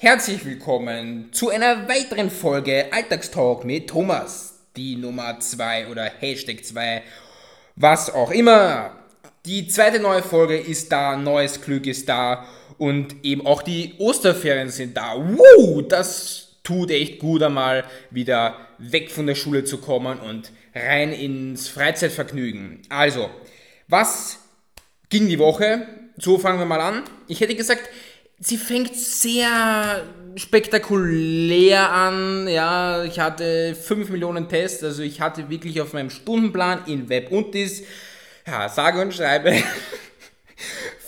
Herzlich willkommen zu einer weiteren Folge Alltagstalk mit Thomas. Die Nummer 2 oder Hashtag 2, was auch immer. Die zweite neue Folge ist da, neues Glück ist da und eben auch die Osterferien sind da. Woo, das tut echt gut einmal wieder weg von der Schule zu kommen und rein ins Freizeitvergnügen. Also, was ging die Woche? So fangen wir mal an. Ich hätte gesagt, sie fängt sehr spektakulär an. Ja, ich hatte 5 Millionen Tests, also ich hatte wirklich auf meinem Stundenplan in Web und dies, ja, sage und schreibe,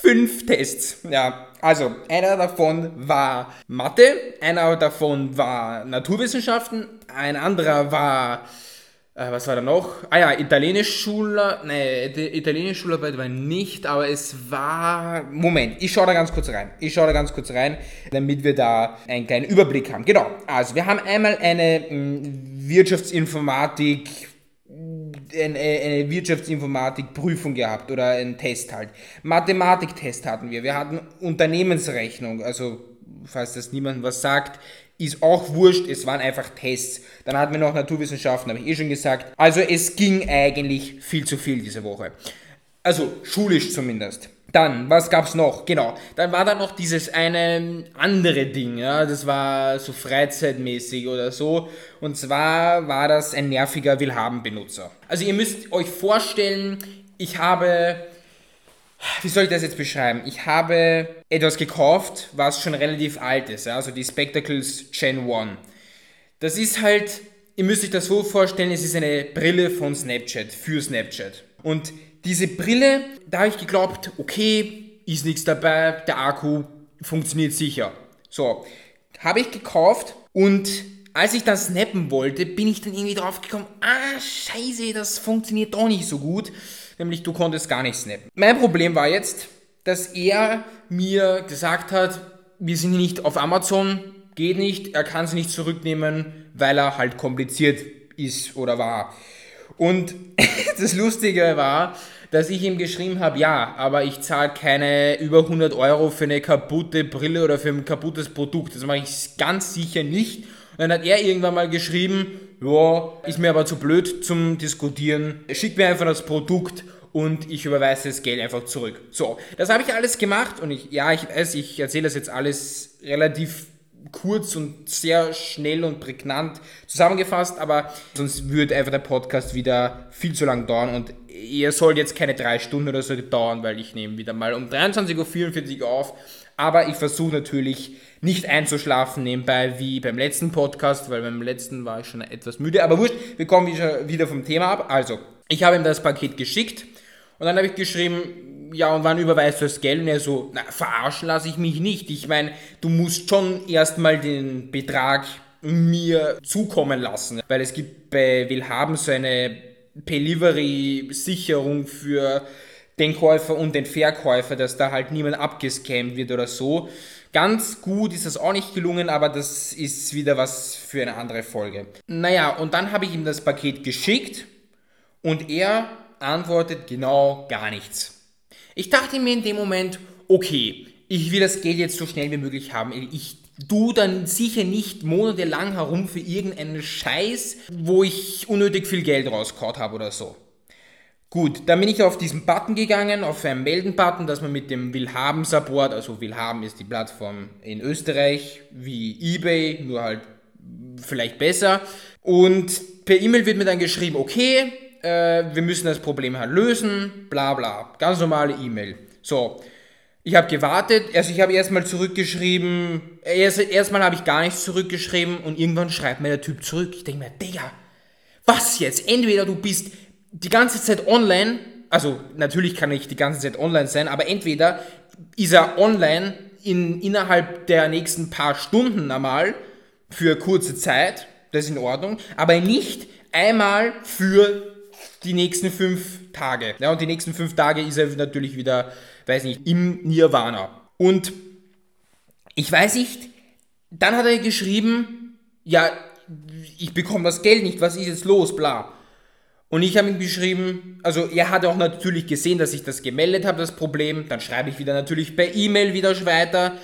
fünf Tests. Ja, also einer davon war Mathe, einer davon war Naturwissenschaften, ein anderer war äh, was war da noch? Ah ja, Italienisch-Schule, nee, die Italienisch-Schularbeit war nicht, aber es war, Moment, ich schaue da ganz kurz rein. Ich schaue da ganz kurz rein, damit wir da einen kleinen Überblick haben. Genau, also wir haben einmal eine mh, mm, Wirtschaftsinformatik, eine, eine Wirtschaftsinformatik-Prüfung gehabt oder einen Test halt. Mathematiktest hatten wir. Wir hatten Unternehmensrechnung, also falls das niemandem was sagt, ist auch wurscht, es waren einfach Tests. Dann hatten wir noch Naturwissenschaften, habe ich eh schon gesagt. Also es ging eigentlich viel zu viel diese Woche. Also schulisch zumindest. Dann, was gab's noch? Genau, dann war da noch dieses eine andere Ding, ja, das war so freizeitmäßig oder so. Und zwar war das ein nerviger Willhaben-Benutzer. Also ihr müsst euch vorstellen, ich habe wie soll ich das jetzt beschreiben? Ich habe etwas gekauft, was schon relativ alt ist, also die Spectacles Gen 1. Das ist halt, ihr müsst euch das so vorstellen, es ist eine Brille von Snapchat, für Snapchat. Und diese Brille, da habe ich geglaubt, okay, ist nichts dabei, der Akku funktioniert sicher. So, habe ich gekauft und als ich dann snappen wollte, bin ich dann irgendwie drauf gekommen, ah, scheiße, das funktioniert doch nicht so gut nämlich du konntest gar nicht snappen. Mein Problem war jetzt, dass er mir gesagt hat, wir sind nicht auf Amazon, geht nicht, er kann sie nicht zurücknehmen, weil er halt kompliziert ist oder war. Und das Lustige war, dass ich ihm geschrieben habe, ja, aber ich zahle keine über 100 Euro für eine kaputte Brille oder für ein kaputtes Produkt. Das mache ich ganz sicher nicht. Und dann hat er irgendwann mal geschrieben, ja, ist mir aber zu blöd zum Diskutieren. Schick mir einfach das Produkt und ich überweise das Geld einfach zurück. So, das habe ich alles gemacht und ich, ja, ich weiß, ich erzähle das jetzt alles relativ kurz und sehr schnell und prägnant zusammengefasst, aber sonst würde einfach der Podcast wieder viel zu lang dauern und ihr sollt jetzt keine drei Stunden oder so dauern, weil ich nehme wieder mal um 23.44 Uhr auf, aber ich versuche natürlich nicht einzuschlafen nebenbei wie beim letzten Podcast, weil beim letzten war ich schon etwas müde, aber wurscht, wir kommen wieder vom Thema ab. Also, ich habe ihm das Paket geschickt und dann habe ich geschrieben, ja, und wann überweist du das Geld? Und er so, na, verarschen lasse ich mich nicht. Ich meine, du musst schon erstmal den Betrag mir zukommen lassen, weil es gibt bei Willhaben so eine Delivery-Sicherung für den Käufer und den Verkäufer, dass da halt niemand abgescammt wird oder so. Ganz gut ist das auch nicht gelungen, aber das ist wieder was für eine andere Folge. Naja, und dann habe ich ihm das Paket geschickt und er antwortet genau gar nichts. Ich dachte mir in dem Moment, okay, ich will das Geld jetzt so schnell wie möglich haben. Ich tu dann sicher nicht monatelang herum für irgendeinen Scheiß, wo ich unnötig viel Geld rausgehauen habe oder so. Gut, dann bin ich auf diesen Button gegangen, auf einen Melden-Button, dass man mit dem Willhaben-Support, also Willhaben ist die Plattform in Österreich, wie eBay, nur halt vielleicht besser. Und per E-Mail wird mir dann geschrieben, okay, äh, wir müssen das Problem halt lösen, bla bla. Ganz normale E-Mail. So, ich habe gewartet, also ich habe erstmal zurückgeschrieben, erst, erstmal habe ich gar nichts zurückgeschrieben und irgendwann schreibt mir der Typ zurück. Ich denke mir, Digga, was jetzt? Entweder du bist die ganze Zeit online, also natürlich kann ich die ganze Zeit online sein, aber entweder ist er online in, innerhalb der nächsten paar Stunden einmal für kurze Zeit, das ist in Ordnung, aber nicht einmal für die nächsten fünf Tage. Ja, und die nächsten fünf Tage ist er natürlich wieder, weiß nicht, im Nirvana. Und ich weiß nicht, dann hat er geschrieben, ja, ich bekomme das Geld nicht, was ist jetzt los, bla. Und ich habe ihm geschrieben, also er hat auch natürlich gesehen, dass ich das gemeldet habe, das Problem. Dann schreibe ich wieder natürlich per E-Mail wieder weiter.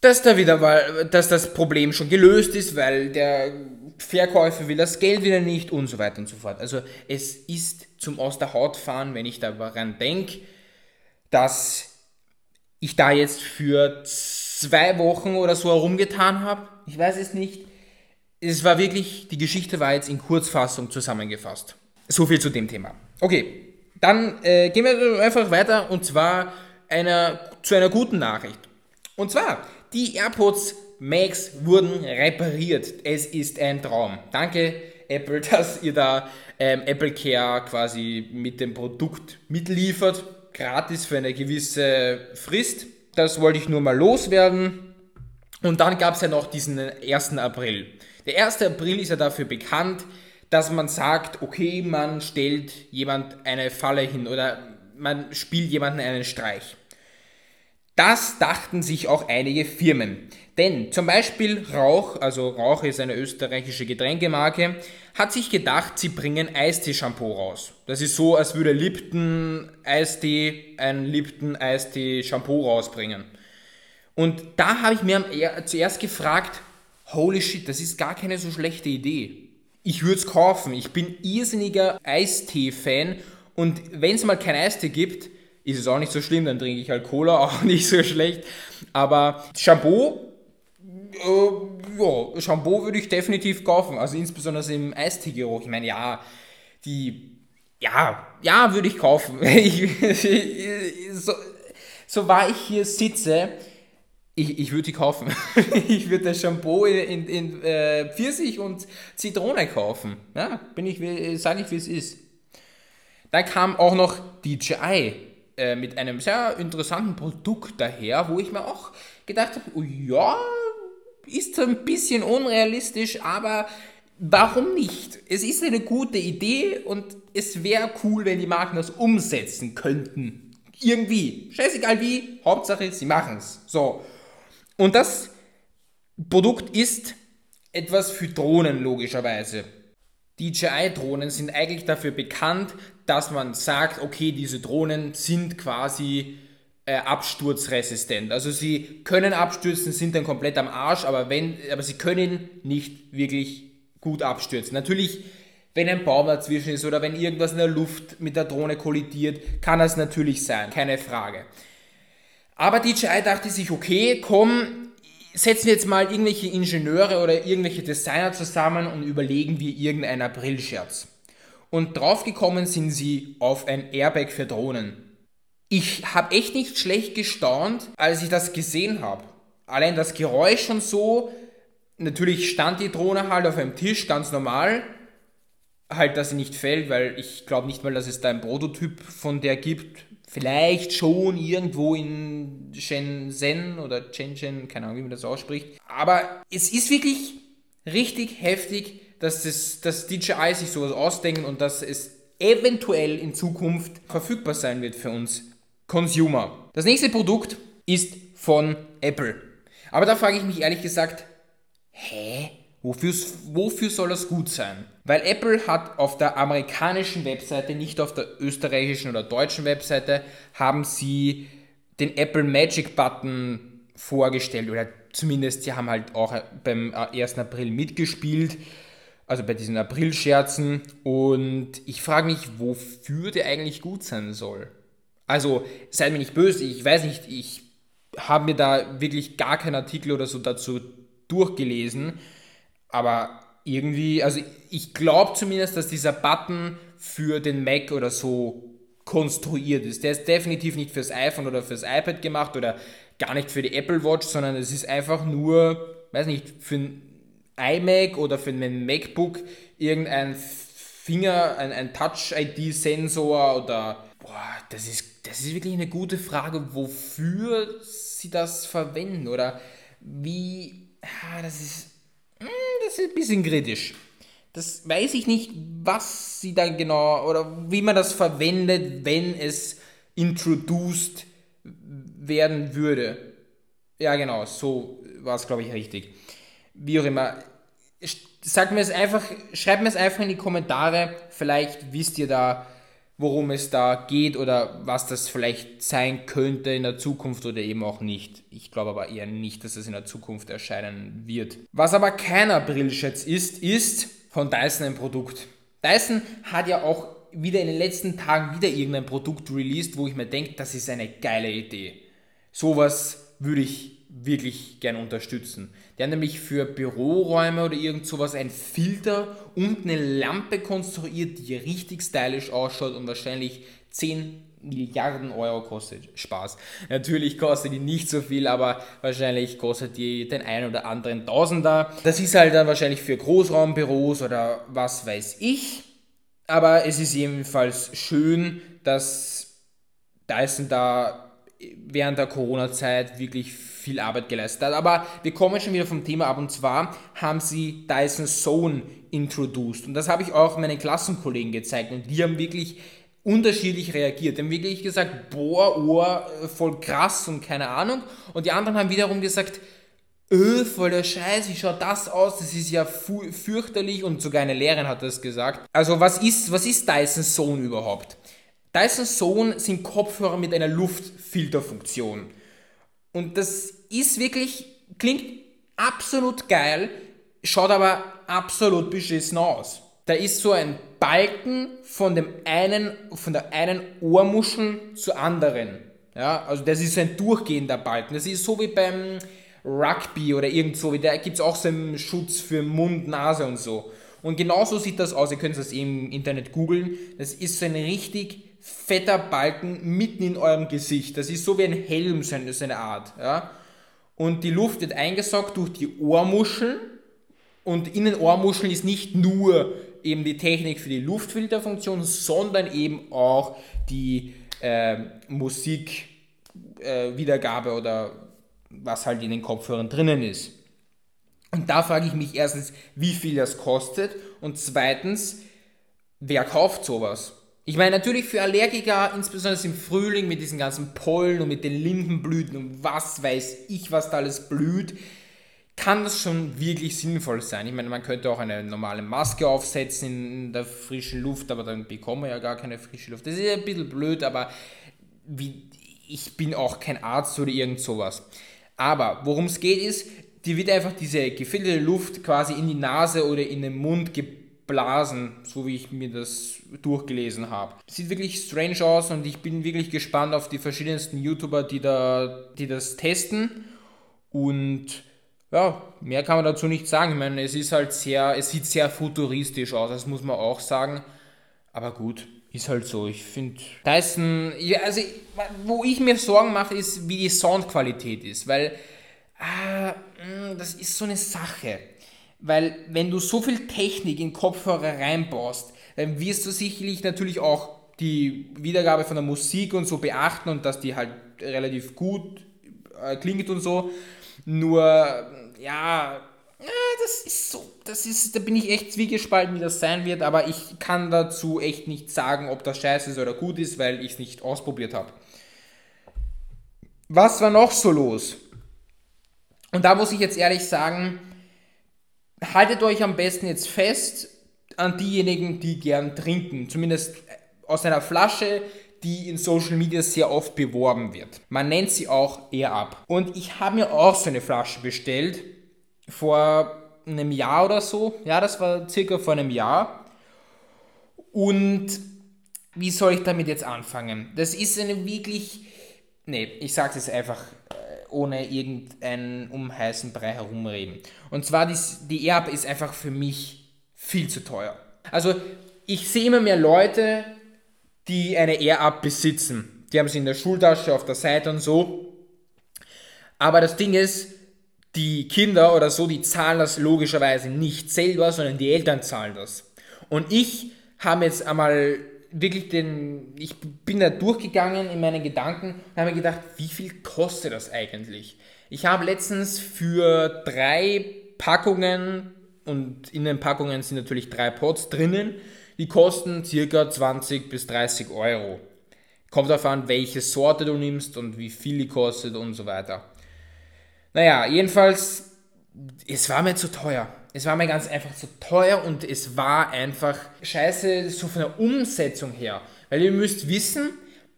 dass da wieder, weil, dass das Problem schon gelöst ist, weil der Verkäufer will das Geld wieder nicht und so weiter und so fort. Also es ist zum Aus der Haut fahren, wenn ich daran denke, dass ich da jetzt für zwei Wochen oder so herumgetan habe. Ich weiß es nicht. Es war wirklich, die Geschichte war jetzt in Kurzfassung zusammengefasst. So viel zu dem Thema. Okay, dann äh, gehen wir einfach weiter und zwar einer, zu einer guten Nachricht. Und zwar, die AirPods Max wurden repariert. Es ist ein Traum. Danke, Apple, dass ihr da ähm, Apple Care quasi mit dem Produkt mitliefert. Gratis für eine gewisse Frist. Das wollte ich nur mal loswerden. Und dann gab es ja noch diesen 1. April. Der 1. April ist ja dafür bekannt, dass man sagt, okay, man stellt jemand eine Falle hin oder man spielt jemanden einen Streich. Das dachten sich auch einige Firmen. Denn zum Beispiel Rauch, also Rauch ist eine österreichische Getränkemarke, hat sich gedacht, sie bringen Eistee-Shampoo raus. Das ist so, als würde Lipton Eistee ein Lipton Eistee-Shampoo rausbringen. Und da habe ich mir zuerst gefragt, holy shit, das ist gar keine so schlechte Idee. Ich würde es kaufen. Ich bin irrsinniger Eistee-Fan und wenn es mal kein Eistee gibt, ist es auch nicht so schlimm, dann trinke ich halt Cola, auch nicht so schlecht. Aber Shampoo, äh, ja, Shampoo würde ich definitiv kaufen, also insbesondere im Eisteegeruch. Ich meine, ja, die, ja, ja, würde ich kaufen. Ich, so, so war ich hier sitze, ich, ich würde die kaufen. ich würde das Shampoo in, in, in äh, Pfirsich und Zitrone kaufen. Ja, bin ich, sage ich, wie es ist. Dann kam auch noch DJI äh, mit einem sehr interessanten Produkt daher, wo ich mir auch gedacht habe, oh ja, ist ein bisschen unrealistisch, aber warum nicht? Es ist eine gute Idee und es wäre cool, wenn die Marken das umsetzen könnten. Irgendwie. Scheißegal wie, Hauptsache, sie machen es. So. Und das Produkt ist etwas für Drohnen, logischerweise. DJI-Drohnen sind eigentlich dafür bekannt, dass man sagt, okay, diese Drohnen sind quasi äh, absturzresistent. Also sie können abstürzen, sind dann komplett am Arsch, aber, wenn, aber sie können nicht wirklich gut abstürzen. Natürlich, wenn ein Baum dazwischen ist oder wenn irgendwas in der Luft mit der Drohne kollidiert, kann das natürlich sein, keine Frage. Aber DJI dachte sich, okay, komm, setzen jetzt mal irgendwelche Ingenieure oder irgendwelche Designer zusammen und überlegen wir irgendeinen Aprilscherz. Und draufgekommen sind sie auf ein Airbag für Drohnen. Ich habe echt nicht schlecht gestaunt, als ich das gesehen habe. Allein das Geräusch schon so, natürlich stand die Drohne halt auf einem Tisch, ganz normal. Halt, dass sie nicht fällt, weil ich glaube nicht mal, dass es da einen Prototyp von der gibt. Vielleicht schon irgendwo in Shenzhen oder Shenzhen, keine Ahnung, wie man das ausspricht. Aber es ist wirklich richtig heftig, dass, das, dass DJI sich sowas ausdenken und dass es eventuell in Zukunft verfügbar sein wird für uns Consumer. Das nächste Produkt ist von Apple. Aber da frage ich mich ehrlich gesagt, hä? Wofür, wofür soll das gut sein? Weil Apple hat auf der amerikanischen Webseite, nicht auf der österreichischen oder deutschen Webseite, haben sie den Apple Magic Button vorgestellt oder zumindest sie haben halt auch beim 1. April mitgespielt, also bei diesen April-Scherzen und ich frage mich, wofür der eigentlich gut sein soll. Also seid mir nicht böse, ich weiß nicht, ich habe mir da wirklich gar keinen Artikel oder so dazu durchgelesen aber irgendwie, also ich glaube zumindest, dass dieser Button für den Mac oder so konstruiert ist. Der ist definitiv nicht fürs iPhone oder fürs iPad gemacht oder gar nicht für die Apple Watch, sondern es ist einfach nur, weiß nicht, für ein iMac oder für ein MacBook irgendein Finger, ein, ein Touch-ID-Sensor oder boah, das ist, das ist wirklich eine gute Frage, wofür sie das verwenden oder wie, ja, das ist, das ist ein bisschen kritisch. Das weiß ich nicht, was sie dann genau oder wie man das verwendet, wenn es introduced werden würde. Ja, genau, so war es, glaube ich, richtig. Wie auch immer. Sag mir es einfach, schreibt mir es einfach in die Kommentare. Vielleicht wisst ihr da worum es da geht oder was das vielleicht sein könnte in der Zukunft oder eben auch nicht. Ich glaube aber eher nicht, dass es in der Zukunft erscheinen wird. Was aber kein Aprilscherz ist, ist von Dyson ein Produkt. Dyson hat ja auch wieder in den letzten Tagen wieder irgendein Produkt released, wo ich mir denke, das ist eine geile Idee. Sowas würde ich wirklich gern unterstützen. Der nämlich für Büroräume oder irgend sowas ein Filter und eine Lampe konstruiert, die richtig stylisch ausschaut und wahrscheinlich 10 Milliarden Euro kostet. Spaß. Natürlich kostet die nicht so viel, aber wahrscheinlich kostet die den einen oder anderen Tausender. Das ist halt dann wahrscheinlich für Großraumbüros oder was weiß ich. Aber es ist jedenfalls schön, dass Dyson da während der Corona-Zeit wirklich viel Arbeit geleistet hat. Aber wir kommen schon wieder vom Thema ab und zwar haben sie Dyson Zone introduced. Und das habe ich auch meinen Klassenkollegen gezeigt und die haben wirklich unterschiedlich reagiert. Die haben wirklich gesagt, boah, Ohr, voll krass und keine Ahnung. Und die anderen haben wiederum gesagt, öh, voll der Scheiß, wie schaut das aus? Das ist ja fürchterlich und sogar eine Lehrerin hat das gesagt. Also was ist, was ist Dyson Zone überhaupt? Dyson Zone sind Kopfhörer mit einer Luftfilterfunktion. Und das ist wirklich, klingt absolut geil, schaut aber absolut beschissen aus. Da ist so ein Balken von dem einen, von der einen Ohrmuschel zur anderen. Ja, also das ist ein durchgehender Balken. Das ist so wie beim Rugby oder irgend so, da gibt es auch so einen Schutz für Mund, Nase und so. Und genauso sieht das aus, ihr könnt das im Internet googeln. Das ist so ein richtig fetter Balken mitten in eurem Gesicht. Das ist so wie ein Helm, so eine Art. Ja? Und die Luft wird eingesaugt durch die Ohrmuscheln. Und in den Ohrmuscheln ist nicht nur eben die Technik für die Luftfilterfunktion, sondern eben auch die äh, Musikwiedergabe äh, oder was halt in den Kopfhörern drinnen ist. Und da frage ich mich erstens, wie viel das kostet und zweitens, wer kauft sowas? Ich meine, natürlich für Allergiker, insbesondere im Frühling mit diesen ganzen Pollen und mit den Lindenblüten und was weiß ich, was da alles blüht, kann das schon wirklich sinnvoll sein. Ich meine, man könnte auch eine normale Maske aufsetzen in der frischen Luft, aber dann bekommen wir ja gar keine frische Luft. Das ist ein bisschen blöd, aber wie, ich bin auch kein Arzt oder irgend sowas. Aber worum es geht ist, die wird einfach diese gefilterte Luft quasi in die Nase oder in den Mund geblasen Blasen, so wie ich mir das durchgelesen habe. Sieht wirklich strange aus und ich bin wirklich gespannt auf die verschiedensten YouTuber, die, da, die das testen. Und ja, mehr kann man dazu nicht sagen. Ich meine, es ist halt sehr, es sieht sehr futuristisch aus, das muss man auch sagen. Aber gut, ist halt so. Ich finde, Dyson, also wo ich mir Sorgen mache, ist, wie die Soundqualität ist, weil ah, das ist so eine Sache. Weil wenn du so viel Technik in Kopfhörer reinbaust, dann wirst du sicherlich natürlich auch die Wiedergabe von der Musik und so beachten und dass die halt relativ gut äh, klingt und so. Nur, ja, das ist so, das ist, da bin ich echt zwiegespalten, wie das sein wird, aber ich kann dazu echt nicht sagen, ob das scheiße ist oder gut ist, weil ich es nicht ausprobiert habe. Was war noch so los? Und da muss ich jetzt ehrlich sagen, haltet euch am besten jetzt fest an diejenigen, die gern trinken. Zumindest aus einer Flasche, die in Social Media sehr oft beworben wird. Man nennt sie auch Air Up. Und ich habe mir auch so eine Flasche bestellt vor einem Jahr oder so. Ja, das war circa vor einem Jahr. Und wie soll ich damit jetzt anfangen? Das ist eine wirklich. Nee, ich sage es einfach ohne irgendeinen um heißen Brei herumreden. Und zwar, die, die Erb ist einfach für mich viel zu teuer. Also, ich sehe immer mehr Leute, die eine Air-Up besitzen. Die haben sie in der Schultasche, auf der Seite und so. Aber das Ding ist, die Kinder oder so, die zahlen das logischerweise nicht selber, sondern die Eltern zahlen das. Und ich habe jetzt einmal wirklich den, ich bin da durchgegangen in meinen Gedanken und habe mir gedacht, wie viel kostet das eigentlich? Ich habe letztens für drei Packungen und in den Packungen sind natürlich drei Pots drinnen, die kosten circa 20 bis 30 Euro. Kommt darauf an, welche Sorte du nimmst und wie viel die kostet und so weiter. Naja, jedenfalls, es war mir zu teuer. Es war mir ganz einfach zu teuer und es war einfach scheiße, so von der Umsetzung her. Weil ihr müsst wissen,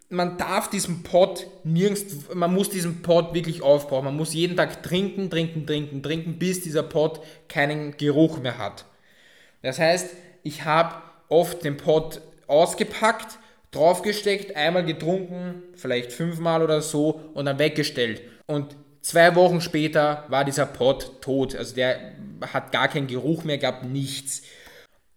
man darf diesen Pot nirgends, man muss diesen Pot wirklich aufbrauchen. Man muss jeden Tag trinken, trinken, trinken, trinken, bis dieser Pot keinen Geruch mehr hat. Das heißt, ich habe oft den Pot ausgepackt, draufgesteckt, einmal getrunken, vielleicht fünfmal oder so und dann weggestellt. Und zwei Wochen später war dieser Pot tot. Also der hat gar keinen Geruch mehr gehabt, nichts.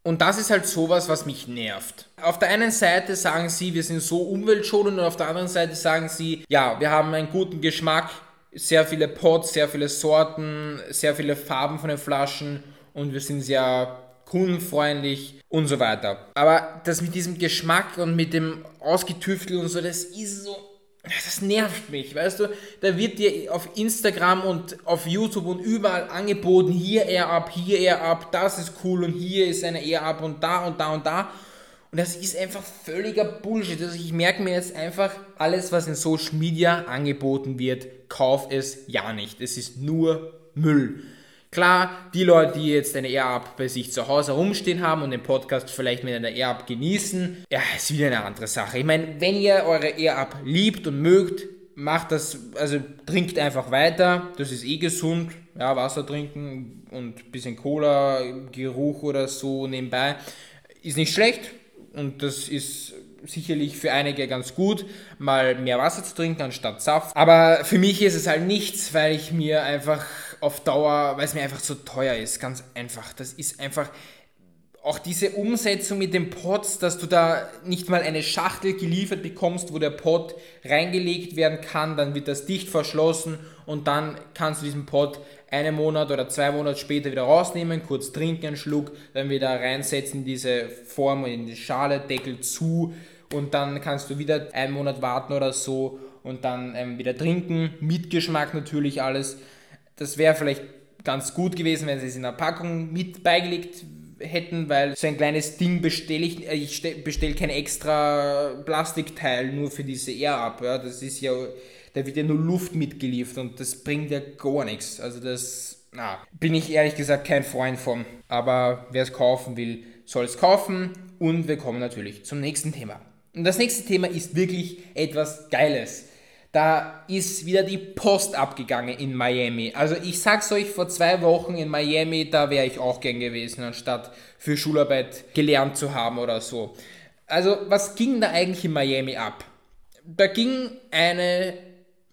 Und das ist halt sowas, was mich nervt. Auf der einen Seite sagen sie, wir sind so umweltschonend und auf der anderen Seite sagen sie, ja, wir haben einen guten Geschmack, sehr viele Pots, sehr viele Sorten, sehr viele Farben von den Flaschen und wir sind sehr kundenfreundlich und so weiter. Aber das mit diesem Geschmack und mit dem Ausgetüftel und so, das ist so das nervt mich, weißt du? Da wird dir auf Instagram und auf YouTube und überall angeboten, hier eher ab, hier eher ab, das ist cool und hier ist eine eher ab und da und da und da. Und das ist einfach völliger Bullshit. Also ich merke mir jetzt einfach, alles, was in Social Media angeboten wird, kauf es ja nicht. Es ist nur Müll. Klar, die Leute, die jetzt eine Air-Up bei sich zu Hause rumstehen haben und den Podcast vielleicht mit einer Air-Up genießen, ja, ist wieder eine andere Sache. Ich meine, wenn ihr eure Air-Up liebt und mögt, macht das, also trinkt einfach weiter, das ist eh gesund, ja, Wasser trinken und ein bisschen Cola, Geruch oder so nebenbei, ist nicht schlecht und das ist sicherlich für einige ganz gut, mal mehr Wasser zu trinken anstatt Saft. Aber für mich ist es halt nichts, weil ich mir einfach auf Dauer, weil es mir einfach zu teuer ist, ganz einfach. Das ist einfach auch diese Umsetzung mit den Pots, dass du da nicht mal eine Schachtel geliefert bekommst, wo der Pot reingelegt werden kann, dann wird das dicht verschlossen und dann kannst du diesen Pot einen Monat oder zwei Monate später wieder rausnehmen, kurz trinken, einen Schluck, dann wieder reinsetzen in diese Form, in die Schale, Deckel zu und dann kannst du wieder einen Monat warten oder so und dann ähm, wieder trinken, mit Geschmack natürlich alles. Das wäre vielleicht ganz gut gewesen, wenn sie es in der Packung mit beigelegt hätten, weil so ein kleines Ding bestelle ich, äh, ich bestelle kein extra Plastikteil nur für diese Air ab. Ja, das ist ja, da wird ja nur Luft mitgeliefert und das bringt ja gar nichts. Also das, na, bin ich ehrlich gesagt kein Freund von. Aber wer es kaufen will, soll es kaufen und wir kommen natürlich zum nächsten Thema. Und das nächste Thema ist wirklich etwas Geiles. Da ist wieder die Post abgegangen in Miami. Also ich sag's euch, vor zwei Wochen in Miami, da wäre ich auch gern gewesen, anstatt für Schularbeit gelernt zu haben oder so. Also was ging da eigentlich in Miami ab? Da ging eine,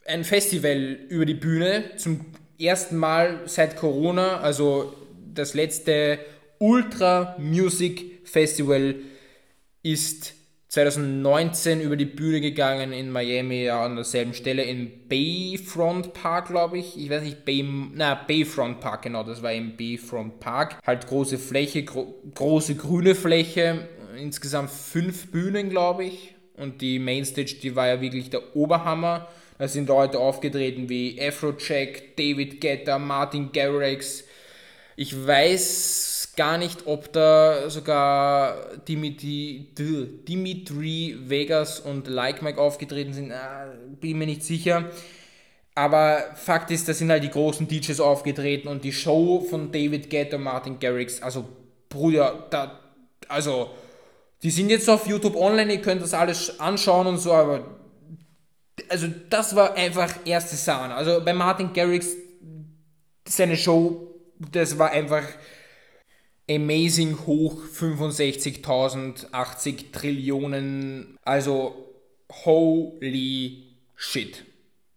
ein Festival über die Bühne zum ersten Mal seit Corona, also das letzte Ultra Music Festival ist 2019 über die Bühne gegangen in Miami, ja, an derselben Stelle in Bayfront Park, glaube ich. Ich weiß nicht, Bay, na, Bayfront Park, genau, das war im Bayfront Park. Halt große Fläche, gro große grüne Fläche, insgesamt fünf Bühnen, glaube ich. Und die Mainstage, die war ja wirklich der Oberhammer. Da sind Leute aufgetreten wie Afrojack, David Guetta, Martin Garrix. Ich weiß gar nicht, ob da sogar Dimitri, Dimitri Vegas und Like Mike aufgetreten sind. Ah, bin mir nicht sicher. Aber Fakt ist, da sind halt die großen DJs aufgetreten und die Show von David Guetta und Martin Garrix, also Bruder, da, also die sind jetzt auf YouTube online, ihr könnt das alles anschauen und so, aber also das war einfach erste Sahne. Also bei Martin Garrix, seine Show, das war einfach amazing hoch 65.080 Trillionen. Also holy shit.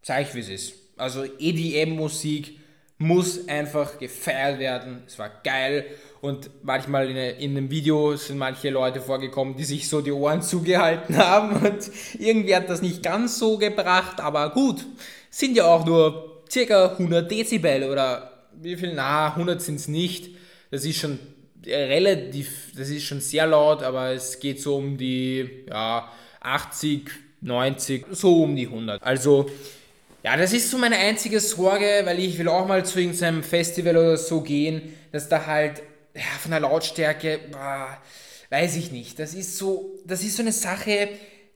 Sag ich, wie es ist. Also EDM-Musik muss einfach gefeiert werden. Es war geil. Und manchmal in, in einem Video sind manche Leute vorgekommen, die sich so die Ohren zugehalten haben. Und irgendwie hat das nicht ganz so gebracht. Aber gut, sind ja auch nur circa 100 Dezibel oder wie viel? Na, 100 sind es nicht. Das ist schon relativ, das ist schon sehr laut, aber es geht so um die ja, 80, 90, so um die 100. Also, ja, das ist so meine einzige Sorge, weil ich will auch mal zu irgendeinem Festival oder so gehen, dass da halt ja, von der Lautstärke, boah, weiß ich nicht. Das ist so, das ist so eine Sache,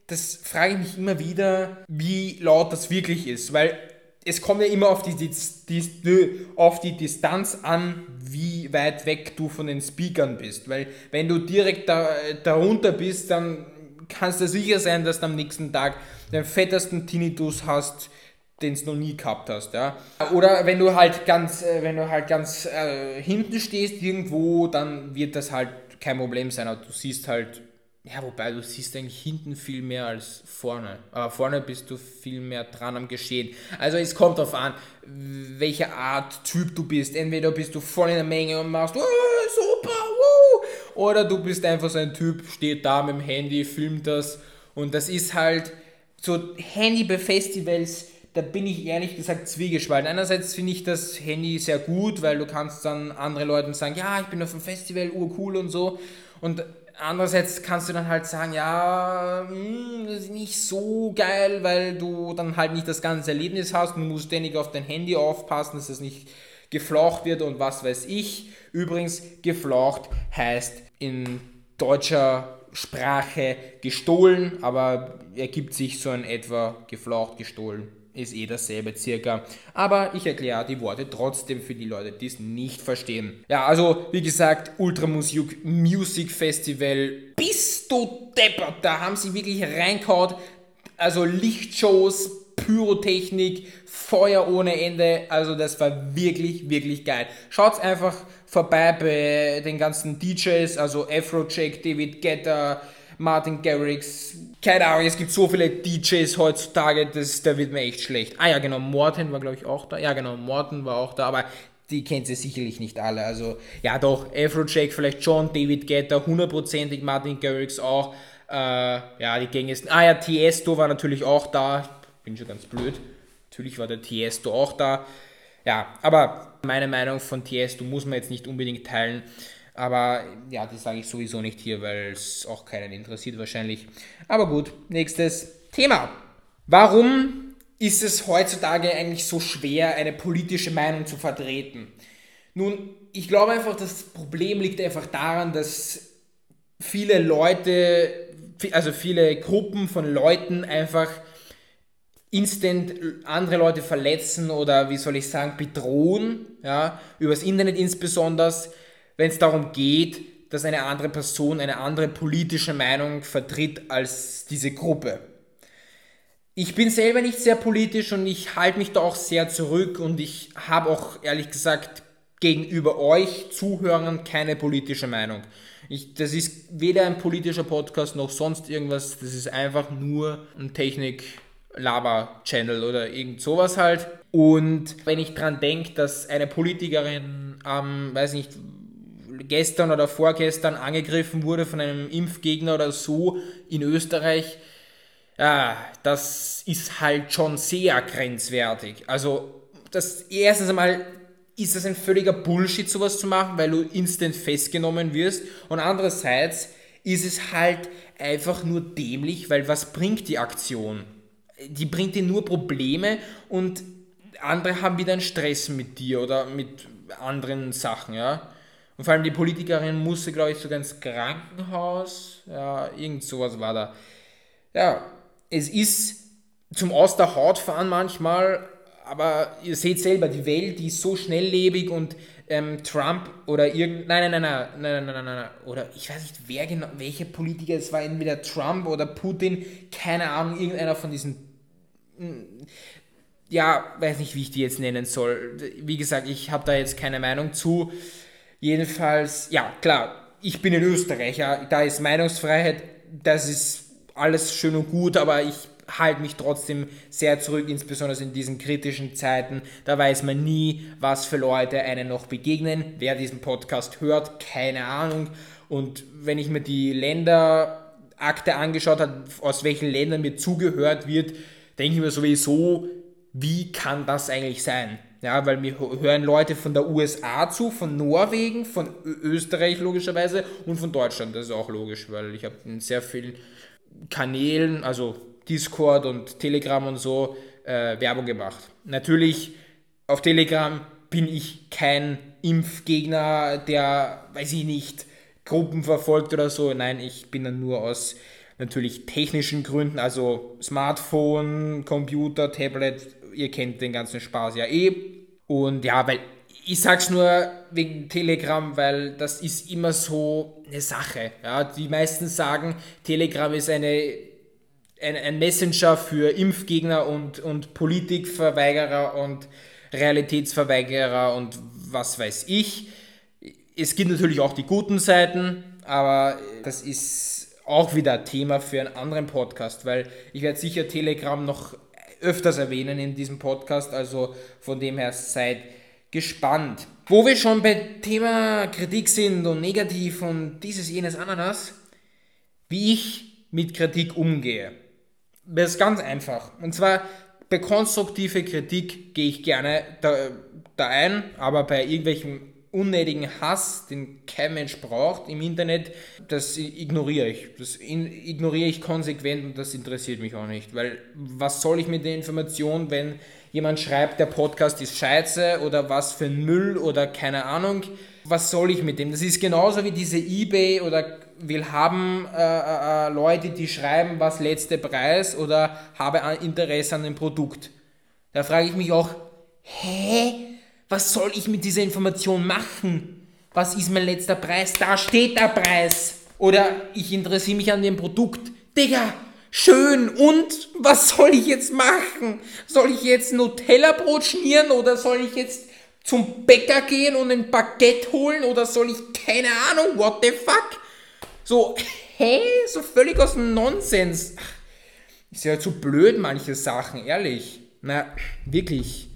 das frage ich mich immer wieder, wie laut das wirklich ist, weil es kommt ja immer auf die, die, die, auf die Distanz an, wie weit weg du von den Speakern bist. Weil wenn du direkt da, darunter bist, dann kannst du sicher sein, dass du am nächsten Tag den fettesten Tinnitus hast, den du noch nie gehabt hast, ja. Oder wenn du halt ganz, äh, wenn du halt ganz äh, hinten stehst irgendwo, dann wird das halt kein Problem sein. Aber du siehst halt, ja, wobei du siehst eigentlich hinten viel mehr als vorne. Aber vorne bist du viel mehr dran am Geschehen. Also es kommt darauf an, welche Art Typ du bist. Entweder bist du voll in der Menge und machst, oh, super, woo! oder du bist einfach so ein Typ, steht da mit dem Handy, filmt das. Und das ist halt so Handy bei Festivals da bin ich ehrlich gesagt zwiegespalten. Einerseits finde ich das Handy sehr gut, weil du kannst dann anderen Leuten sagen, ja, ich bin auf dem Festival, urcool und so. Und andererseits kannst du dann halt sagen, ja, mh, hm, das ist nicht so geil, weil du dann halt nicht das ganze Erlebnis hast. Du musst ständig auf dein Handy aufpassen, dass es nicht geflaucht wird und was weiß ich. Übrigens, geflaucht heißt in deutscher Sprache gestohlen, aber ergibt sich so in etwa geflaucht, gestohlen ist eh dasselbe circa. Aber ich erkläre die Worte trotzdem für die Leute, die es nicht verstehen. Ja, also wie gesagt, Ultramusik Music Festival. Bist du deppert? Da haben sie wirklich reingehauen. Also Lichtshows, Pyrotechnik, Feuer ohne Ende. Also das war wirklich, wirklich geil. Schaut einfach vorbei bei den ganzen DJs, also Afrojack, David Guetta, Martin Garrix, keine Ahnung, es gibt so viele DJs heutzutage, das, da wird mir echt schlecht. Ah ja, genau, Morten war glaube ich auch da. Ja, genau, Morten war auch da, aber die kennt ihr sicherlich nicht alle. Also, ja doch, Afrojack vielleicht schon, David Guetta, hundertprozentig, Martin Garrix auch. Äh, ja, die gängigsten. Ah ja, Tiesto war natürlich auch da. Bin schon ganz blöd. Natürlich war der Tiesto auch da. Ja, aber meine Meinung von Tiesto muss man jetzt nicht unbedingt teilen. Aber ja, das sage ich sowieso nicht hier, weil es auch keinen interessiert wahrscheinlich. Aber gut, nächstes Thema. Warum ist es heutzutage eigentlich so schwer, eine politische Meinung zu vertreten? Nun, ich glaube einfach, das Problem liegt einfach daran, dass viele Leute, also viele Gruppen von Leuten einfach instant andere Leute verletzen oder wie soll ich sagen, bedrohen, ja, übers Internet insbesondere wenn es darum geht, dass eine andere Person eine andere politische Meinung vertritt als diese Gruppe. Ich bin selber nicht sehr politisch und ich halte mich da auch sehr zurück und ich habe auch ehrlich gesagt gegenüber euch Zuhörern keine politische Meinung. Ich, das ist weder ein politischer Podcast noch sonst irgendwas, das ist einfach nur ein Technik-Laber-Channel oder irgend sowas halt. Und wenn ich dran denke, dass eine Politikerin ähm, weiß nicht, gestern oder vorgestern angegriffen wurde von einem Impfgegner oder so in Österreich, ja, das ist halt schon sehr grenzwertig. Also, das erstens einmal ist das ein völliger Bullshit, sowas zu machen, weil du instant festgenommen wirst. Und andererseits ist es halt einfach nur dämlich, weil was bringt die Aktion? Die bringt dir nur Probleme und andere haben wieder einen Stress mit dir oder mit anderen Sachen, ja. Und vor allem die Politikerin musste, glaube ich, sogar ins Krankenhaus. Ja, irgend sowas war da. Ja, es ist zum Aus der Haut fahren manchmal, aber ihr seht selber, die Welt, die ist so schnelllebig und ähm, Trump oder irgend. Nein, nein, nein, nein, nein, nein, nein, nein, oder ich weiß nicht, wer genau, welche Politiker, es war entweder Trump oder Putin, keine Ahnung, irgendeiner von diesen. Hm, ja, weiß nicht, wie ich die jetzt nennen soll. Wie gesagt, ich habe da jetzt keine Meinung zu. Jedenfalls, ja, klar, ich bin in Österreich, da ist Meinungsfreiheit, das ist alles schön und gut, aber ich halte mich trotzdem sehr zurück, insbesondere in diesen kritischen Zeiten. Da weiß man nie, was für Leute einen noch begegnen. Wer diesen Podcast hört, keine Ahnung. Und wenn ich mir die Länderakte angeschaut habe, aus welchen Ländern mir zugehört wird, denke ich mir sowieso, wie kann das eigentlich sein? Ja, weil mir hören Leute von der USA zu, von Norwegen, von Österreich logischerweise und von Deutschland. Das ist auch logisch, weil ich habe in sehr vielen Kanälen, also Discord und Telegram und so, äh, Werbung gemacht. Natürlich auf Telegram bin ich kein Impfgegner, der, weiß ich nicht, Gruppen verfolgt oder so. Nein, ich bin dann nur aus natürlich technischen Gründen, also Smartphone, Computer, Tablet, ihr kennt den ganzen Spaß ja eh. Und ja, weil ich sag's nur wegen Telegram, weil das ist immer so eine Sache. Ja, die meisten sagen, Telegram ist eine, ein, ein Messenger für Impfgegner und, und Politikverweigerer und Realitätsverweigerer und was weiß ich. Es gibt natürlich auch die guten Seiten, aber das ist auch wieder Thema für einen anderen Podcast, weil ich werde sicher Telegram noch öfters erwähnen in diesem Podcast, also von dem her seid gespannt. Wo wir schon bei Thema Kritik sind und negativ und dieses, jenes, Ananas, wie ich mit Kritik umgehe. Das ist ganz einfach. Und zwar bei konstruktive Kritik gehe ich gerne da, da ein, aber bei irgendwelchen unnötigen Hass, den kein Mensch braucht im Internet, das ignoriere ich. Das ignoriere ich konsequent und das interessiert mich auch nicht. Weil was soll ich mit der Information, wenn jemand schreibt, der Podcast ist scheiße oder was für ein Müll oder keine Ahnung. Was soll ich mit dem? Das ist genauso wie diese eBay oder will haben äh, äh, äh Leute, die schreiben, was letzte Preis oder habe Interesse an dem Produkt. Da frage ich mich auch, hä? Was soll ich mit dieser Information machen? Was ist mein letzter Preis? Da steht der Preis. Oder ich interessiere mich an dem Produkt. Digga, schön. Und was soll ich jetzt machen? Soll ich jetzt Nutella-Brot schmieren oder soll ich jetzt zum Bäcker gehen und ein Baguette holen oder soll ich keine Ahnung, what the fuck? So, hä? So völlig aus dem Nonsens. Ist ja zu blöd, manche Sachen, ehrlich. Na, wirklich.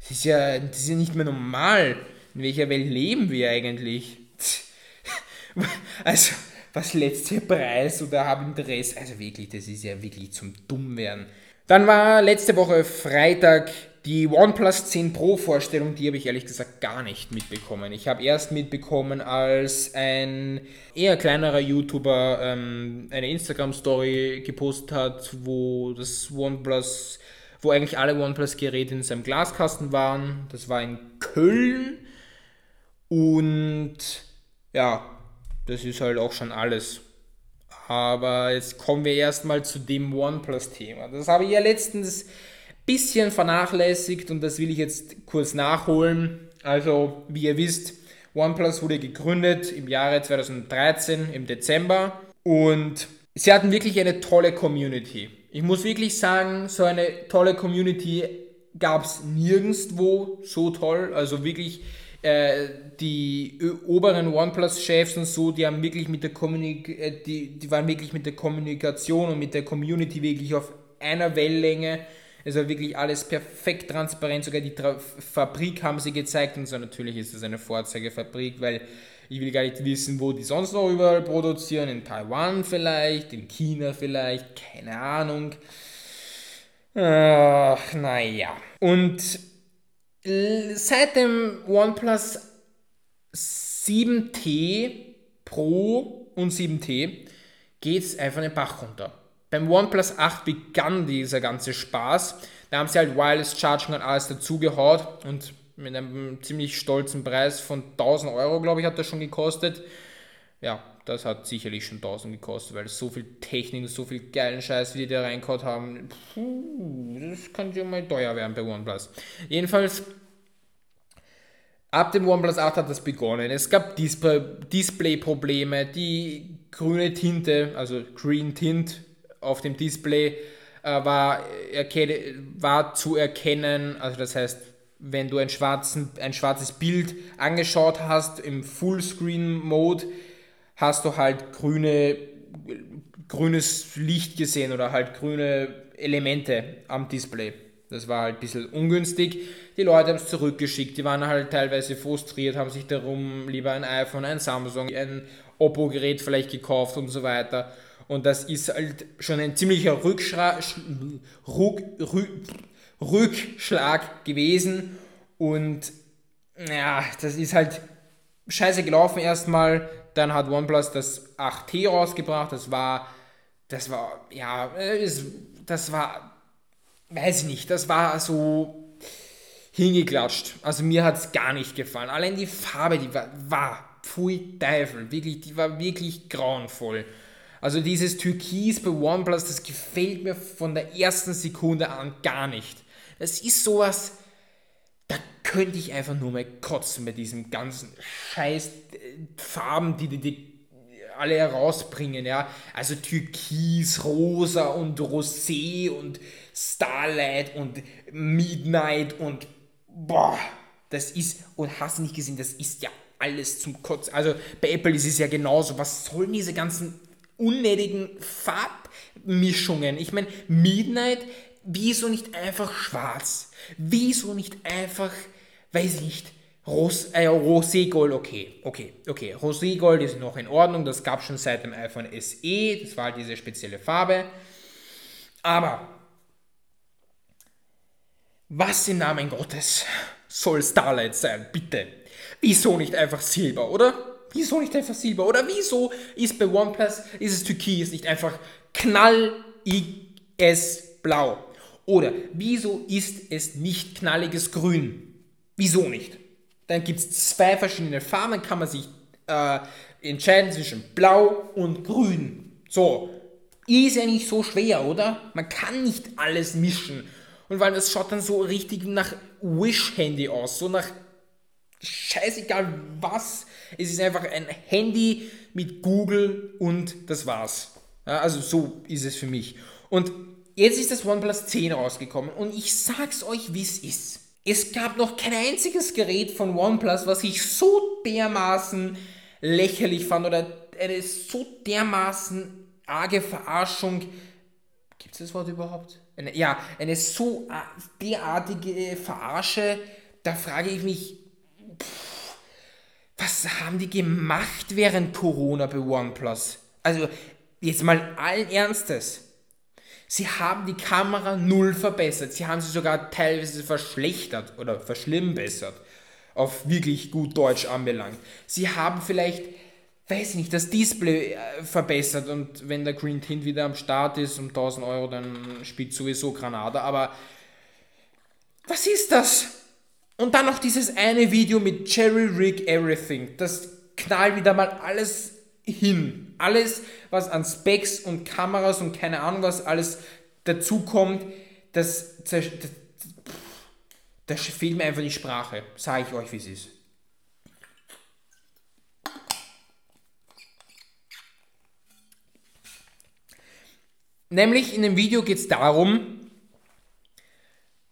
Das ist ja, das ist ja nicht mehr normal. In welcher Welt leben wir eigentlich? Also, was letzter Preis oder habe Interesse? Also wirklich, das ist ja wirklich zum Dummwerden. Dann war letzte Woche Freitag die OnePlus 10 Pro Vorstellung, die habe ich ehrlich gesagt gar nicht mitbekommen. Ich habe erst mitbekommen, als ein eher kleinerer YouTuber ähm, eine Instagram-Story gepostet hat, wo das OnePlus wo eigentlich alle OnePlus-Geräte in seinem Glaskasten waren. Das war in Köln. Und ja, das ist halt auch schon alles. Aber jetzt kommen wir erstmal zu dem OnePlus-Thema. Das habe ich ja letztens ein bisschen vernachlässigt und das will ich jetzt kurz nachholen. Also, wie ihr wisst, OnePlus wurde gegründet im Jahre 2013 im Dezember und sie hatten wirklich eine tolle Community. Ich muss wirklich sagen, so eine tolle Community gab es nirgendwo so toll. Also wirklich äh, die oberen OnePlus-Chefs und so, die haben wirklich mit der äh, die, die waren wirklich mit der Kommunikation und mit der Community wirklich auf einer Wellenlänge. Also wirklich alles perfekt transparent. Sogar die Tra Fabrik haben sie gezeigt und so. Natürlich ist es eine Vorzeigefabrik, weil ich will gar nicht wissen, wo die sonst noch überall produzieren. In Taiwan vielleicht, in China vielleicht, keine Ahnung. Ach, naja. Und seit dem OnePlus 7T Pro und 7T geht es einfach den Bach runter. Beim OnePlus 8 begann dieser ganze Spaß. Da haben sie halt Wireless Charging und alles dazugehaut und mit einem ziemlich stolzen Preis von 1000 Euro, glaube ich, hat das schon gekostet. Ja, das hat sicherlich schon 1000 gekostet, weil so viel Technik und so viel geilen Scheiß, wie die da reingehauen haben, puh, das kann ja mal teuer werden bei OnePlus. Jedenfalls, ab dem OnePlus 8 hat das begonnen. Es gab Display-Probleme, die grüne Tinte, also Green Tint auf dem Display äh, war, war zu erkennen, also das heißt, wenn du ein, schwarzen, ein schwarzes Bild angeschaut hast im Fullscreen-Mode, hast du halt grüne, grünes Licht gesehen oder halt grüne Elemente am Display. Das war halt ein bisschen ungünstig. Die Leute haben es zurückgeschickt, die waren halt teilweise frustriert, haben sich darum lieber ein iPhone, ein Samsung, ein Oppo-Gerät vielleicht gekauft und so weiter. Und das ist halt schon ein ziemlicher Rückschra Ruck, Rück, Rückschlag gewesen. Und ja, das ist halt scheiße gelaufen erstmal. Dann hat OnePlus das 8T rausgebracht. Das war, das war, ja, das war, weiß ich nicht, das war so hingeklatscht. Also mir hat es gar nicht gefallen. Allein die Farbe, die war, war, pfui Teufel, wirklich, die war wirklich grauenvoll. Also dieses Türkis bei OnePlus, das gefällt mir von der ersten Sekunde an gar nicht. Das ist sowas, da könnte ich einfach nur mal kotzen mit diesem ganzen Scheiß äh, Farben, die die, die alle herausbringen, ja. Also Türkis, Rosa und Rosé und Starlight und Midnight und boah, das ist, und hast nicht gesehen, das ist ja alles zum Kotzen. Also bei Apple ist es ja genauso. Was sollen diese ganzen unnötigen Farbmischungen? Ich meine, Midnight, wieso nicht einfach schwarz? Wieso nicht einfach, weiß ich nicht, Ros äh, Roségold, okay, okay, okay. Roségold ist noch in Ordnung, das gab schon seit dem iPhone SE, das war halt diese spezielle Farbe. Aber, was im Namen Gottes soll Starlight sein, bitte? Wieso nicht einfach Silber, oder? Wieso nicht einfach Silber? Oder wieso ist bei OnePlus, ist es Türkis nicht einfach knall IS blau? Oder wieso ist es nicht knalliges Grün? Wieso nicht? Dann gibt es zwei verschiedene Farben, kann man sich äh, entscheiden zwischen Blau und Grün. So, ist ja nicht so schwer, oder? Man kann nicht alles mischen. Und weil das schaut dann so richtig nach Wish-Handy aus, so nach scheißegal was. Es ist einfach ein Handy mit Google und das war's. Ja, also so ist es für mich. Und jetzt ist das OnePlus 10 rausgekommen und ich sag's euch, wie es ist. Es gab noch kein einziges Gerät von OnePlus, was ich so dermaßen lächerlich fand oder eine so dermaßen arge Verarschung. Gibt es das Wort überhaupt? Eine, ja, eine so derartige Verarsche. Da frage ich mich, pff, was haben die gemacht während Corona bei OnePlus? Also, jetzt mal allen Ernstes. Sie haben die Kamera null verbessert. Sie haben sie sogar teilweise verschlechtert oder verschlimmbessert. Auf wirklich gut Deutsch anbelangt. Sie haben vielleicht, weiß nicht, das Display äh, verbessert und wenn der Green Tint wieder am Start ist um 1000 Euro, dann spielt sowieso Granada. Aber was ist das? Und dann noch dieses eine Video mit Jerry Rig Everything. Das knallt wieder mal alles hin. Alles, was an Specs und Kameras und keine Ahnung was alles dazu kommt, das, das, das, fehlt mir einfach die Sprache. Sage ich euch, wie es ist. Nämlich in dem Video geht es darum,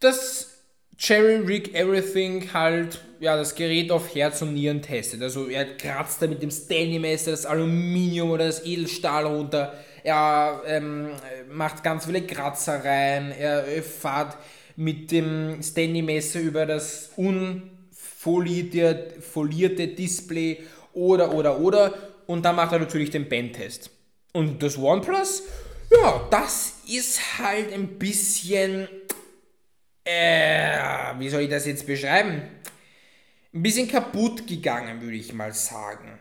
dass Jerry Rig Everything halt ja, das Gerät auf Herz und Nieren testet. Also er kratzt da mit dem Stanley-Messer das Aluminium oder das Edelstahl runter. Er ähm, macht ganz viele Kratzer rein. Er fährt mit dem Stanley-Messer über das unfolierte folierte Display oder, oder, oder. Und dann macht er natürlich den Band-Test. Und das OnePlus, ja, das ist halt ein bisschen äh, wie soll ich das jetzt beschreiben? Ein bisschen kaputt gegangen, würde ich mal sagen.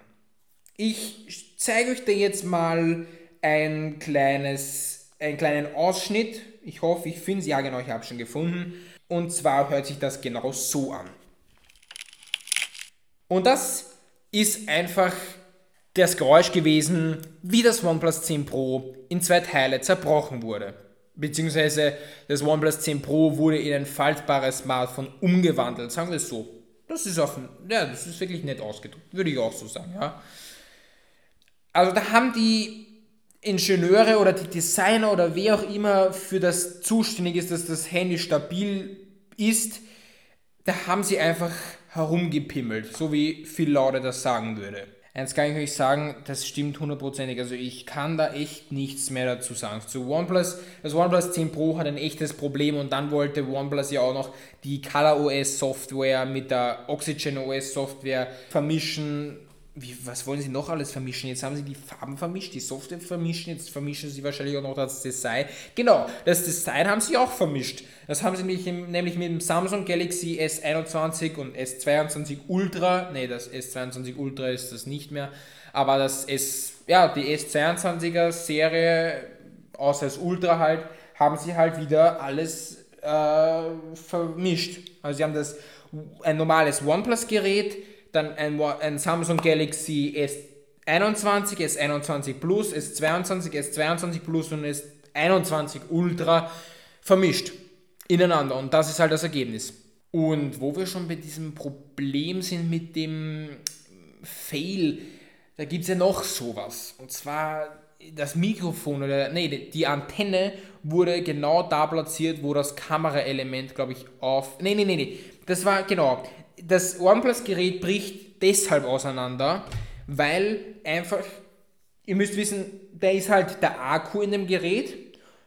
Ich zeige euch da jetzt mal ein kleines, einen kleinen Ausschnitt. Ich hoffe, ich finde es. Ja, genau, ich habe schon gefunden. Und zwar hört sich das genau so an. Und das ist einfach das Geräusch gewesen, wie das OnePlus 10 Pro in zwei Teile zerbrochen wurde beziehungsweise das OnePlus 10 Pro wurde in ein faltbares Smartphone umgewandelt, sagen wir es so. Das ist offen, ja, das ist wirklich nett ausgedrückt, würde ich auch so sagen, ja. Also da haben die Ingenieure oder die Designer oder wer auch immer für das zuständig ist, dass das Handy stabil ist, da haben sie einfach herumgepimmelt, so wie Phil Laude das sagen würde. Eins kann ich euch sagen, das stimmt hundertprozentig. Also ich kann da echt nichts mehr dazu sagen. Zu OnePlus, das OnePlus 10 Pro hat ein echtes Problem und dann wollte OnePlus ja auch noch die Color OS Software mit der Oxygen OS Software vermischen wie, was wollen sie noch alles vermischen? Jetzt haben sie die Farben vermischt, die Software vermischen, jetzt vermischen sie wahrscheinlich auch noch das Design. Genau, das Design haben sie auch vermischt. Das haben sie nämlich, nämlich mit dem Samsung Galaxy S21 und S22 Ultra, nee, das S22 Ultra ist das nicht mehr, aber das S, ja, die S22er Serie, außer das Ultra halt, haben sie halt wieder alles äh, vermischt. Also sie haben das, ein normales OnePlus-Gerät, dann ein, ein Samsung Galaxy S21, S21 Plus, S22, S22 Plus und S21 Ultra vermischt ineinander und das ist halt das Ergebnis. Und wo wir schon bei diesem Problem sind mit dem Fail, da gibt es ja noch sowas. Und zwar das Mikrofon oder nee, die Antenne wurde genau da platziert, wo das Kameraelement, glaube ich, auf. Nee, nee, nee, nee. Das war genau. Das OnePlus-Gerät bricht deshalb auseinander, weil einfach, ihr müsst wissen, da ist halt der Akku in dem Gerät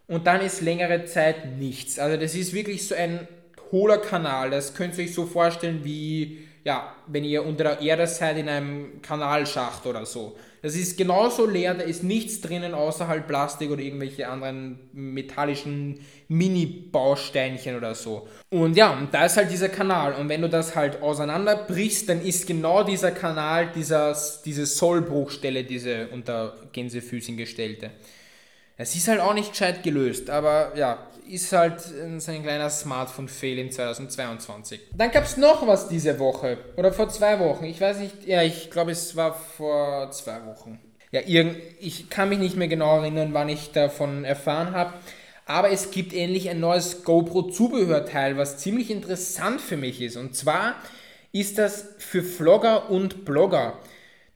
und dann ist längere Zeit nichts. Also das ist wirklich so ein hohler Kanal. Das könnt ihr euch so vorstellen wie, ja, wenn ihr unter der Erde seid in einem Kanalschacht oder so. Das ist genauso leer, da ist nichts drinnen außer halt Plastik oder irgendwelche anderen metallischen Mini-Bausteinchen oder so. Und ja, und da ist halt dieser Kanal. Und wenn du das halt auseinanderbrichst, dann ist genau dieser Kanal dieses, diese Sollbruchstelle, diese unter Gänsefüßchen gestellte. Es ist halt auch nicht gescheit gelöst, aber ja, ist halt so ein kleiner Smartphone-Fail in 2022. Dann gab es noch was diese Woche oder vor zwei Wochen. Ich weiß nicht, ja, ich glaube, es war vor zwei Wochen. Ja, irgend, ich kann mich nicht mehr genau erinnern, wann ich davon erfahren habe. Aber es gibt endlich ein neues GoPro-Zubehörteil, was ziemlich interessant für mich ist. Und zwar ist das für Vlogger und Blogger,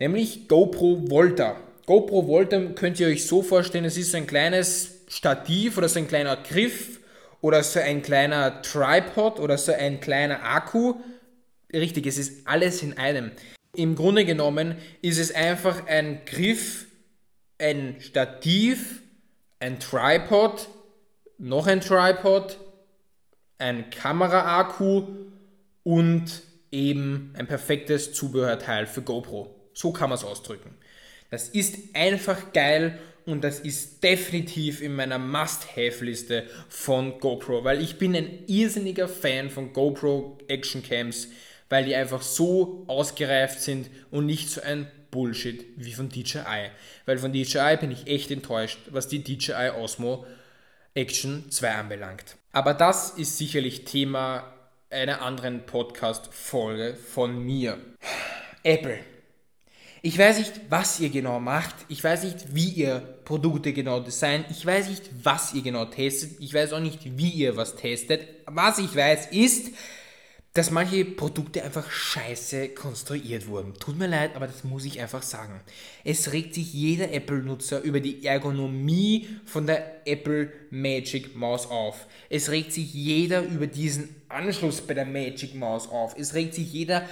nämlich GoPro Volta. GoPro Volta könnt ihr euch so vorstellen, es ist so ein kleines Stativ oder so ein kleiner Griff oder so ein kleiner Tripod oder so ein kleiner Akku. Richtig, es ist alles in einem. Im Grunde genommen ist es einfach ein Griff, ein Stativ, ein Tripod, noch ein Tripod, ein Kamera-Akku und eben ein perfektes Zubehörteil für GoPro. So kann man es ausdrücken. Das ist einfach geil und das ist definitiv in meiner Must-Have-Liste von GoPro, weil ich bin ein irrsinniger Fan von GoPro Action Cams, weil die einfach so ausgereift sind und nicht so ein Bullshit wie von DJI. Weil von DJI bin ich echt enttäuscht, was die DJI Osmo Action 2 anbelangt. Aber das ist sicherlich Thema einer anderen Podcast-Folge von mir. Apple ich weiß nicht, was ihr genau macht. Ich weiß nicht, wie ihr Produkte genau designt. Ich weiß nicht, was ihr genau testet. Ich weiß auch nicht, wie ihr was testet. Was ich weiß, ist, dass manche Produkte einfach scheiße konstruiert wurden. Tut mir leid, aber das muss ich einfach sagen. Es regt sich jeder Apple-Nutzer über die Ergonomie von der Apple Magic Maus auf. Es regt sich jeder über diesen Anschluss bei der Magic Maus auf. Es regt sich jeder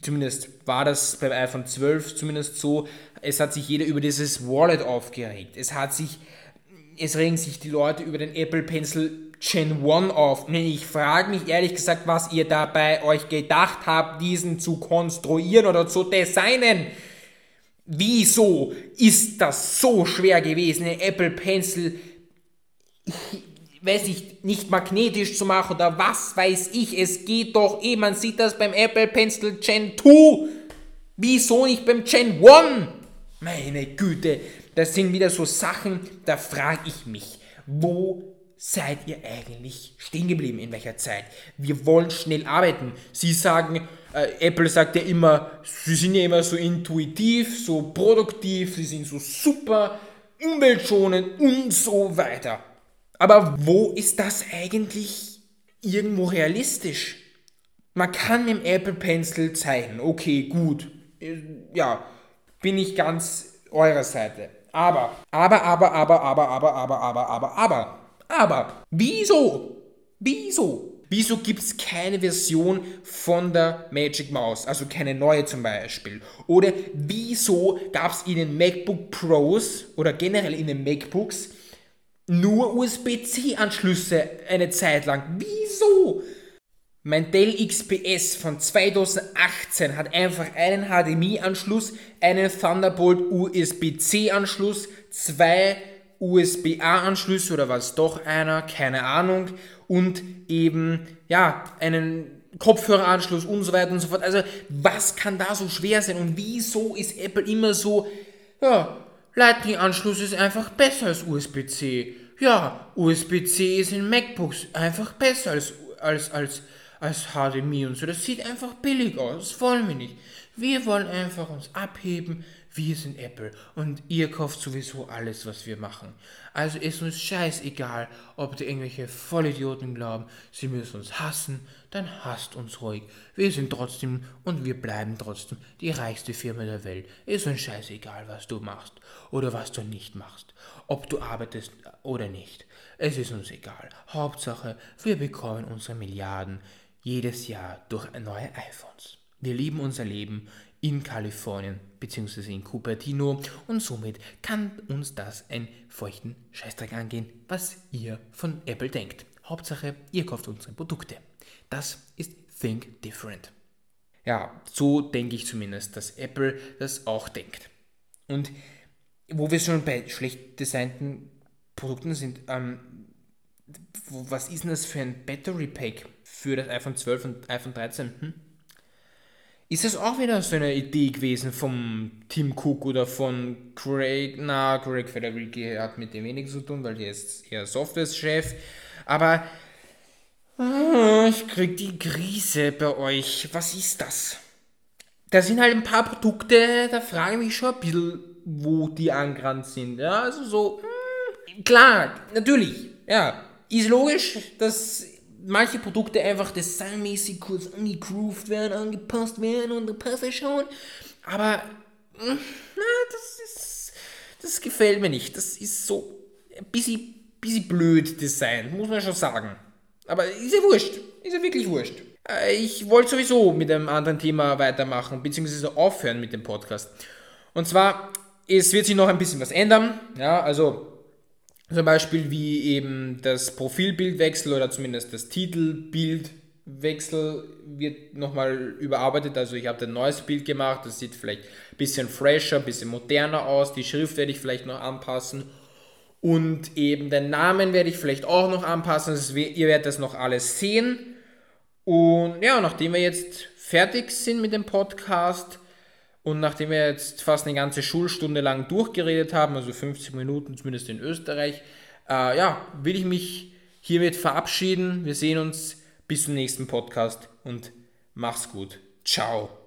zumindest war das beim iPhone 12 zumindest so, es hat sich jeder über dieses Wallet aufgeregt. Es hat sich, es regen sich die Leute über den Apple Pencil Gen 1 auf. Ich frage mich ehrlich gesagt, was ihr dabei euch gedacht habt, diesen zu konstruieren oder zu designen. Wieso ist das so schwer gewesen, den Apple Pencil weiß ich, nicht magnetisch zu machen oder was weiß ich. Es geht doch eh, man sieht das beim Apple Pencil Gen 2. Wieso nicht beim Gen 1? Meine Güte, das sind wieder so Sachen, da frage ich mich, wo seid ihr eigentlich stehen geblieben, in welcher Zeit? Wir wollen schnell arbeiten. Sie sagen, äh, Apple sagt ja immer, sie sind ja immer so intuitiv, so produktiv, sie sind so super umweltschonend und so weiter. Aber wo ist das eigentlich irgendwo realistisch? Man kann mit dem Apple Pencil zeichnen. Okay, gut. Ja, bin ich ganz eurer Seite. Aber, aber, aber, aber, aber, aber, aber, aber, aber, aber, aber, wieso? Wieso? Wieso gibt es keine Version von der Magic Mouse, also keine neue zum Beispiel? Oder wieso gab es in den MacBook Pros oder generell in den MacBooks nur USB-C-Anschlüsse eine Zeit lang. Wieso? Mein Dell XPS von 2018 hat einfach einen HDMI-Anschluss, einen Thunderbolt USB-C-Anschluss, zwei USB-A-Anschlüsse oder was doch einer, keine Ahnung, und eben ja einen Kopfhöreranschluss und so weiter und so fort. Also was kann da so schwer sein und wieso ist Apple immer so, ja, Lightning-Anschluss ist einfach besser als USB-C. Ja, USB-C ist in MacBooks einfach besser als, als, als, als HDMI und so. Das sieht einfach billig aus. Das wollen wir nicht. Wir wollen einfach uns abheben. Wir sind Apple und ihr kauft sowieso alles, was wir machen. Also ist uns scheißegal, ob die irgendwelche Vollidioten glauben, sie müssen uns hassen, dann hasst uns ruhig. Wir sind trotzdem und wir bleiben trotzdem die reichste Firma der Welt. Ist uns scheißegal, was du machst oder was du nicht machst, ob du arbeitest oder nicht. Es ist uns egal. Hauptsache, wir bekommen unsere Milliarden jedes Jahr durch neue iPhones. Wir lieben unser Leben in Kalifornien bzw. in Cupertino und somit kann uns das einen feuchten Scheißdreck angehen, was ihr von Apple denkt. Hauptsache, ihr kauft unsere Produkte. Das ist Think Different. Ja, so denke ich zumindest, dass Apple das auch denkt. Und wo wir schon bei schlecht designten Produkten sind, ähm, was ist denn das für ein Battery Pack für das iPhone 12 und iPhone 13? Hm? Ist das auch wieder so eine Idee gewesen vom Tim Cook oder von Craig? Na, Craig Federighi hat mit dem wenig zu tun, weil er ist eher Software-Chef. Aber oh, ich krieg die Krise bei euch. Was ist das? Da sind halt ein paar Produkte, da frage ich mich schon ein bisschen, wo die angerannt sind. Ja, also so, hm, klar, natürlich, ja, ist logisch, dass manche Produkte einfach designmäßig kurz angegroovt werden, angepasst werden und passt es schon. Aber hm, na, das ist. Das gefällt mir nicht. Das ist so ein bisschen, bisschen blöd Design, muss man schon sagen. Aber ist ja wurscht. Ist ja wirklich wurscht. Äh, ich wollte sowieso mit einem anderen Thema weitermachen, beziehungsweise aufhören mit dem Podcast. Und zwar, es wird sich noch ein bisschen was ändern. Ja, also zum Beispiel wie eben das Profilbildwechsel oder zumindest das Titelbildwechsel wird nochmal überarbeitet. Also ich habe ein neues Bild gemacht, das sieht vielleicht ein bisschen fresher, ein bisschen moderner aus. Die Schrift werde ich vielleicht noch anpassen. Und eben den Namen werde ich vielleicht auch noch anpassen. Also ihr werdet das noch alles sehen. Und ja, nachdem wir jetzt fertig sind mit dem Podcast, und nachdem wir jetzt fast eine ganze Schulstunde lang durchgeredet haben, also 50 Minuten zumindest in Österreich, äh, ja, will ich mich hiermit verabschieden. Wir sehen uns bis zum nächsten Podcast und mach's gut. Ciao.